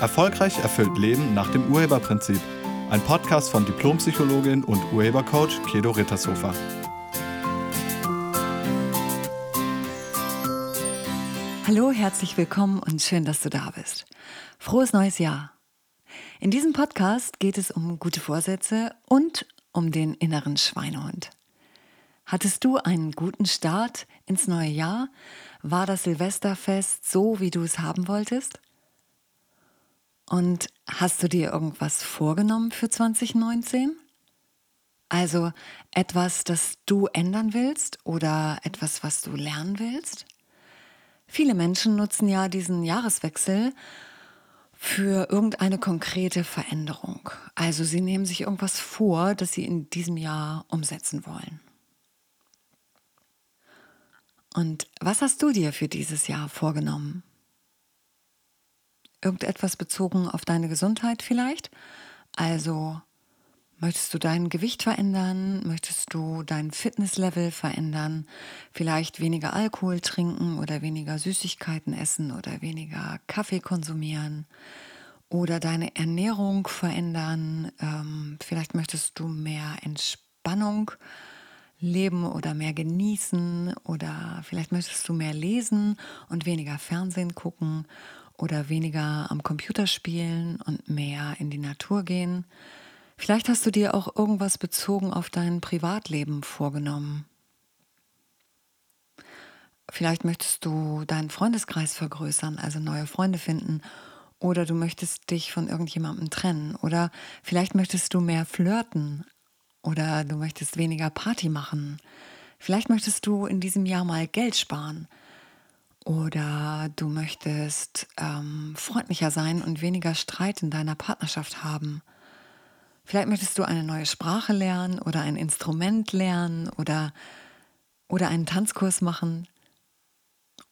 Erfolgreich erfüllt Leben nach dem Urheberprinzip. Ein Podcast von Diplompsychologin und Urhebercoach Kedo Rittershofer. Hallo, herzlich willkommen und schön, dass du da bist. Frohes neues Jahr. In diesem Podcast geht es um gute Vorsätze und um den inneren Schweinehund. Hattest du einen guten Start ins neue Jahr? War das Silvesterfest so, wie du es haben wolltest? Und hast du dir irgendwas vorgenommen für 2019? Also etwas, das du ändern willst oder etwas, was du lernen willst? Viele Menschen nutzen ja diesen Jahreswechsel für irgendeine konkrete Veränderung. Also sie nehmen sich irgendwas vor, das sie in diesem Jahr umsetzen wollen. Und was hast du dir für dieses Jahr vorgenommen? Irgendetwas bezogen auf deine Gesundheit vielleicht? Also möchtest du dein Gewicht verändern? Möchtest du dein Fitnesslevel verändern? Vielleicht weniger Alkohol trinken oder weniger Süßigkeiten essen oder weniger Kaffee konsumieren? Oder deine Ernährung verändern? Ähm, vielleicht möchtest du mehr Entspannung leben oder mehr genießen oder vielleicht möchtest du mehr lesen und weniger Fernsehen gucken oder weniger am Computer spielen und mehr in die Natur gehen. Vielleicht hast du dir auch irgendwas bezogen auf dein Privatleben vorgenommen. Vielleicht möchtest du deinen Freundeskreis vergrößern, also neue Freunde finden. Oder du möchtest dich von irgendjemandem trennen. Oder vielleicht möchtest du mehr flirten. Oder du möchtest weniger Party machen. Vielleicht möchtest du in diesem Jahr mal Geld sparen. Oder du möchtest ähm, freundlicher sein und weniger Streit in deiner Partnerschaft haben. Vielleicht möchtest du eine neue Sprache lernen oder ein Instrument lernen oder, oder einen Tanzkurs machen.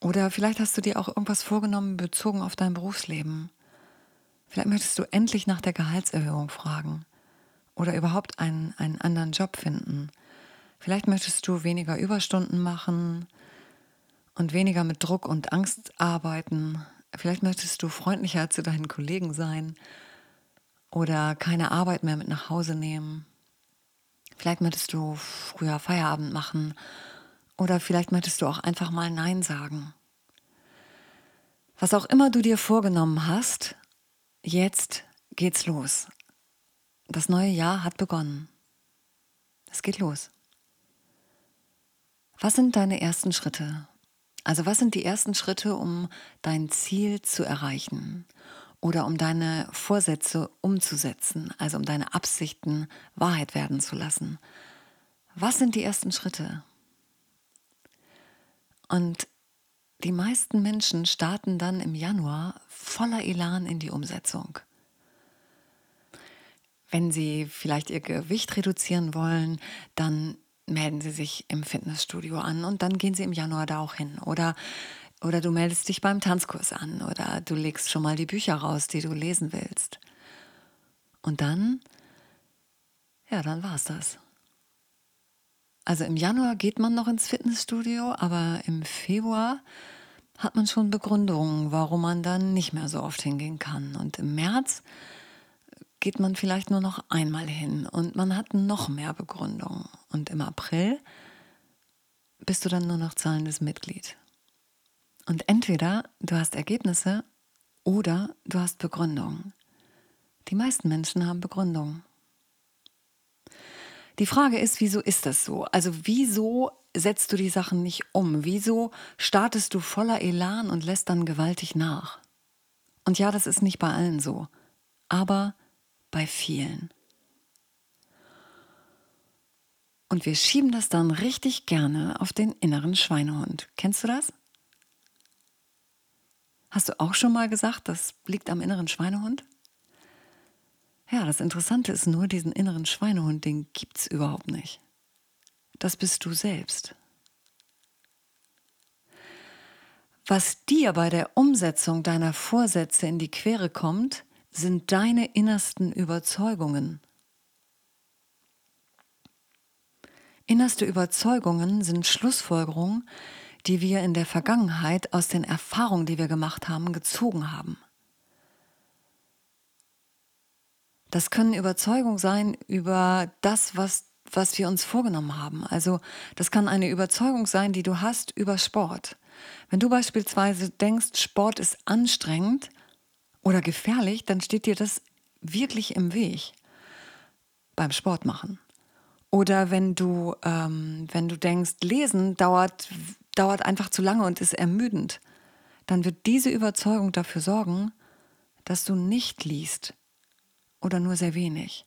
Oder vielleicht hast du dir auch irgendwas vorgenommen bezogen auf dein Berufsleben. Vielleicht möchtest du endlich nach der Gehaltserhöhung fragen oder überhaupt einen, einen anderen Job finden. Vielleicht möchtest du weniger Überstunden machen und weniger mit Druck und Angst arbeiten. Vielleicht möchtest du freundlicher zu deinen Kollegen sein oder keine Arbeit mehr mit nach Hause nehmen. Vielleicht möchtest du früher Feierabend machen oder vielleicht möchtest du auch einfach mal Nein sagen. Was auch immer du dir vorgenommen hast, jetzt geht's los. Das neue Jahr hat begonnen. Es geht los. Was sind deine ersten Schritte? Also was sind die ersten Schritte, um dein Ziel zu erreichen oder um deine Vorsätze umzusetzen, also um deine Absichten Wahrheit werden zu lassen? Was sind die ersten Schritte? Und die meisten Menschen starten dann im Januar voller Elan in die Umsetzung. Wenn sie vielleicht ihr Gewicht reduzieren wollen, dann melden Sie sich im Fitnessstudio an und dann gehen Sie im Januar da auch hin. Oder, oder du meldest dich beim Tanzkurs an oder du legst schon mal die Bücher raus, die du lesen willst. Und dann, ja, dann war es das. Also im Januar geht man noch ins Fitnessstudio, aber im Februar hat man schon Begründungen, warum man dann nicht mehr so oft hingehen kann. Und im März geht man vielleicht nur noch einmal hin und man hat noch mehr Begründung. Und im April bist du dann nur noch zahlendes Mitglied. Und entweder du hast Ergebnisse oder du hast Begründung. Die meisten Menschen haben Begründung. Die Frage ist, wieso ist das so? Also wieso setzt du die Sachen nicht um? Wieso startest du voller Elan und lässt dann gewaltig nach? Und ja, das ist nicht bei allen so. Aber bei vielen. Und wir schieben das dann richtig gerne auf den inneren Schweinehund. Kennst du das? Hast du auch schon mal gesagt, das liegt am inneren Schweinehund? Ja, das Interessante ist nur, diesen inneren Schweinehund, den gibt es überhaupt nicht. Das bist du selbst. Was dir bei der Umsetzung deiner Vorsätze in die Quere kommt, sind deine innersten Überzeugungen. Innerste Überzeugungen sind Schlussfolgerungen, die wir in der Vergangenheit aus den Erfahrungen, die wir gemacht haben, gezogen haben. Das können Überzeugungen sein über das, was, was wir uns vorgenommen haben. Also das kann eine Überzeugung sein, die du hast über Sport. Wenn du beispielsweise denkst, Sport ist anstrengend oder gefährlich, dann steht dir das wirklich im Weg beim Sport machen. Oder wenn du, ähm, wenn du denkst, Lesen dauert, dauert einfach zu lange und ist ermüdend, dann wird diese Überzeugung dafür sorgen, dass du nicht liest oder nur sehr wenig.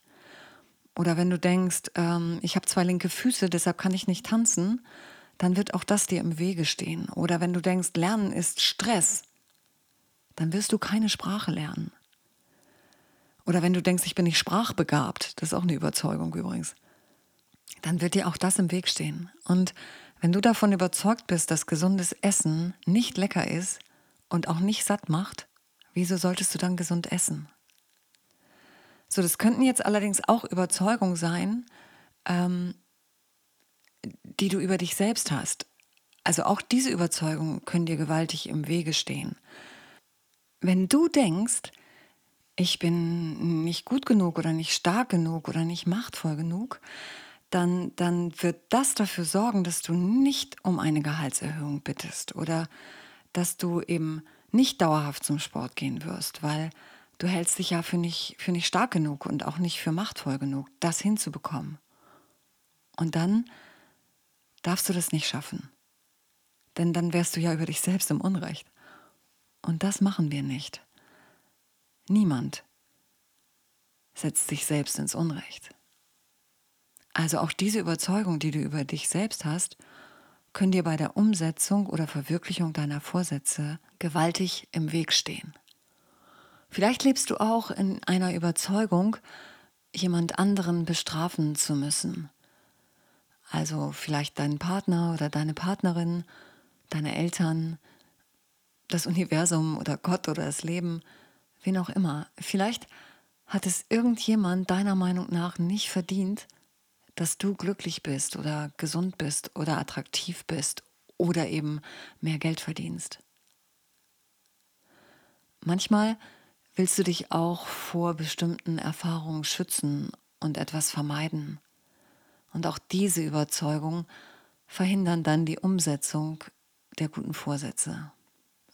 Oder wenn du denkst, ähm, ich habe zwei linke Füße, deshalb kann ich nicht tanzen, dann wird auch das dir im Wege stehen. Oder wenn du denkst, Lernen ist Stress, dann wirst du keine Sprache lernen. Oder wenn du denkst, ich bin nicht sprachbegabt, das ist auch eine Überzeugung übrigens, dann wird dir auch das im Weg stehen. Und wenn du davon überzeugt bist, dass gesundes Essen nicht lecker ist und auch nicht satt macht, wieso solltest du dann gesund essen? So, das könnten jetzt allerdings auch Überzeugungen sein, ähm, die du über dich selbst hast. Also auch diese Überzeugungen können dir gewaltig im Wege stehen. Wenn du denkst, ich bin nicht gut genug oder nicht stark genug oder nicht machtvoll genug, dann, dann wird das dafür sorgen, dass du nicht um eine Gehaltserhöhung bittest oder dass du eben nicht dauerhaft zum Sport gehen wirst, weil du hältst dich ja für nicht, für nicht stark genug und auch nicht für machtvoll genug, das hinzubekommen. Und dann darfst du das nicht schaffen. Denn dann wärst du ja über dich selbst im Unrecht. Und das machen wir nicht. Niemand setzt sich selbst ins Unrecht. Also auch diese Überzeugung, die du über dich selbst hast, können dir bei der Umsetzung oder Verwirklichung deiner Vorsätze gewaltig im Weg stehen. Vielleicht lebst du auch in einer Überzeugung, jemand anderen bestrafen zu müssen. Also vielleicht deinen Partner oder deine Partnerin, deine Eltern, das Universum oder Gott oder das Leben, wen auch immer. Vielleicht hat es irgendjemand deiner Meinung nach nicht verdient, dass du glücklich bist oder gesund bist oder attraktiv bist oder eben mehr Geld verdienst. Manchmal willst du dich auch vor bestimmten Erfahrungen schützen und etwas vermeiden. Und auch diese Überzeugung verhindern dann die Umsetzung der guten Vorsätze.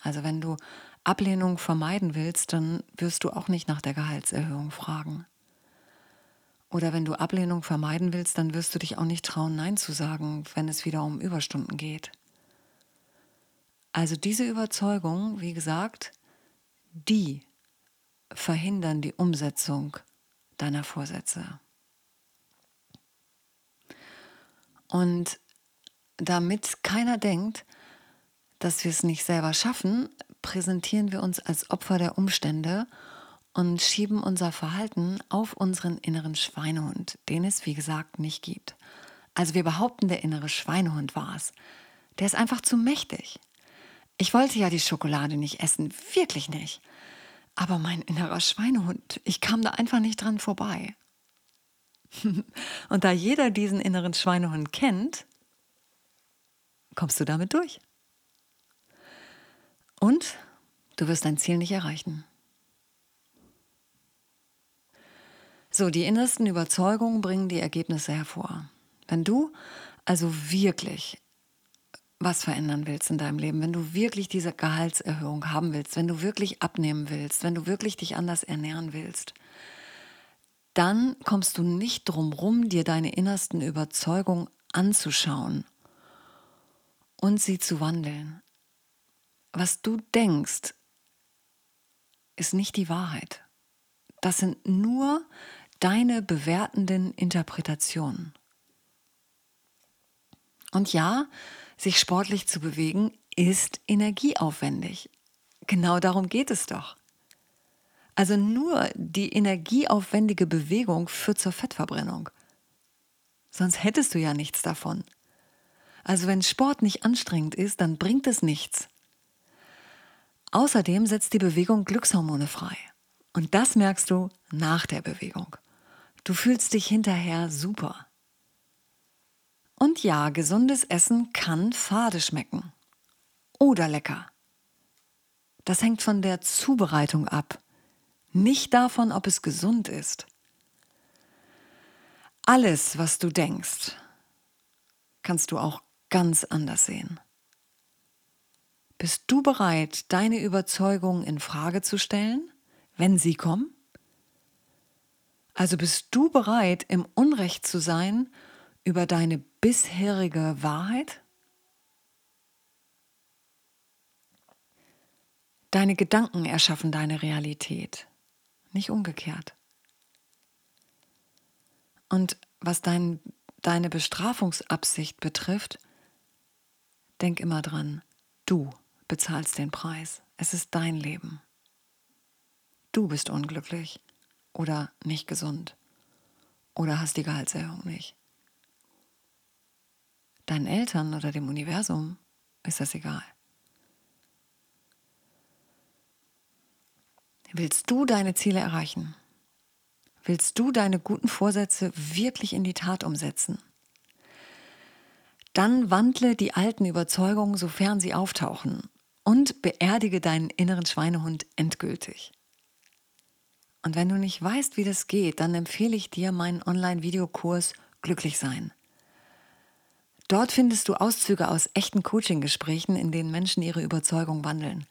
Also wenn du Ablehnung vermeiden willst, dann wirst du auch nicht nach der Gehaltserhöhung fragen. Oder wenn du Ablehnung vermeiden willst, dann wirst du dich auch nicht trauen, Nein zu sagen, wenn es wieder um Überstunden geht. Also diese Überzeugung, wie gesagt, die verhindern die Umsetzung deiner Vorsätze. Und damit keiner denkt, dass wir es nicht selber schaffen, präsentieren wir uns als Opfer der Umstände und schieben unser Verhalten auf unseren inneren Schweinehund, den es wie gesagt nicht gibt. Also wir behaupten, der innere Schweinehund war es. Der ist einfach zu mächtig. Ich wollte ja die Schokolade nicht essen, wirklich nicht. Aber mein innerer Schweinehund, ich kam da einfach nicht dran vorbei. und da jeder diesen inneren Schweinehund kennt, kommst du damit durch. Und du wirst dein Ziel nicht erreichen. So, die innersten Überzeugungen bringen die Ergebnisse hervor. Wenn du also wirklich was verändern willst in deinem Leben, wenn du wirklich diese Gehaltserhöhung haben willst, wenn du wirklich abnehmen willst, wenn du wirklich dich anders ernähren willst, dann kommst du nicht drum rum, dir deine innersten Überzeugungen anzuschauen und sie zu wandeln. Was du denkst, ist nicht die Wahrheit. Das sind nur deine bewertenden Interpretationen. Und ja, sich sportlich zu bewegen ist energieaufwendig. Genau darum geht es doch. Also nur die energieaufwendige Bewegung führt zur Fettverbrennung. Sonst hättest du ja nichts davon. Also wenn Sport nicht anstrengend ist, dann bringt es nichts. Außerdem setzt die Bewegung Glückshormone frei. Und das merkst du nach der Bewegung. Du fühlst dich hinterher super. Und ja, gesundes Essen kann fade schmecken. Oder lecker. Das hängt von der Zubereitung ab, nicht davon, ob es gesund ist. alles, was du denkst, kannst du auch ganz anders sehen. Bist du bereit, deine Überzeugungen in Frage zu stellen, wenn sie kommen? Also bist du bereit, im Unrecht zu sein über deine bisherige Wahrheit? Deine Gedanken erschaffen deine Realität, nicht umgekehrt. Und was dein, deine Bestrafungsabsicht betrifft, denk immer dran, du bezahlst den Preis. Es ist dein Leben. Du bist unglücklich oder nicht gesund oder hast die Gehaltserhöhung nicht. Deinen Eltern oder dem Universum ist das egal. Willst du deine Ziele erreichen? Willst du deine guten Vorsätze wirklich in die Tat umsetzen? Dann wandle die alten Überzeugungen, sofern sie auftauchen, und beerdige deinen inneren Schweinehund endgültig. Und wenn du nicht weißt, wie das geht, dann empfehle ich dir meinen Online-Videokurs Glücklich sein. Dort findest du Auszüge aus echten Coaching-Gesprächen, in denen Menschen ihre Überzeugung wandeln.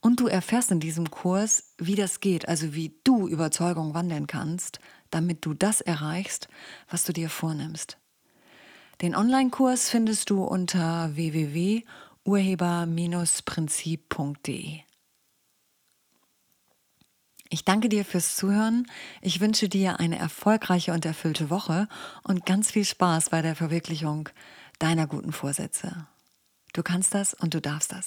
Und du erfährst in diesem Kurs, wie das geht, also wie du Überzeugung wandeln kannst, damit du das erreichst, was du dir vornimmst. Den Online-Kurs findest du unter www.urheber-prinzip.de. Ich danke dir fürs Zuhören. Ich wünsche dir eine erfolgreiche und erfüllte Woche und ganz viel Spaß bei der Verwirklichung deiner guten Vorsätze. Du kannst das und du darfst das.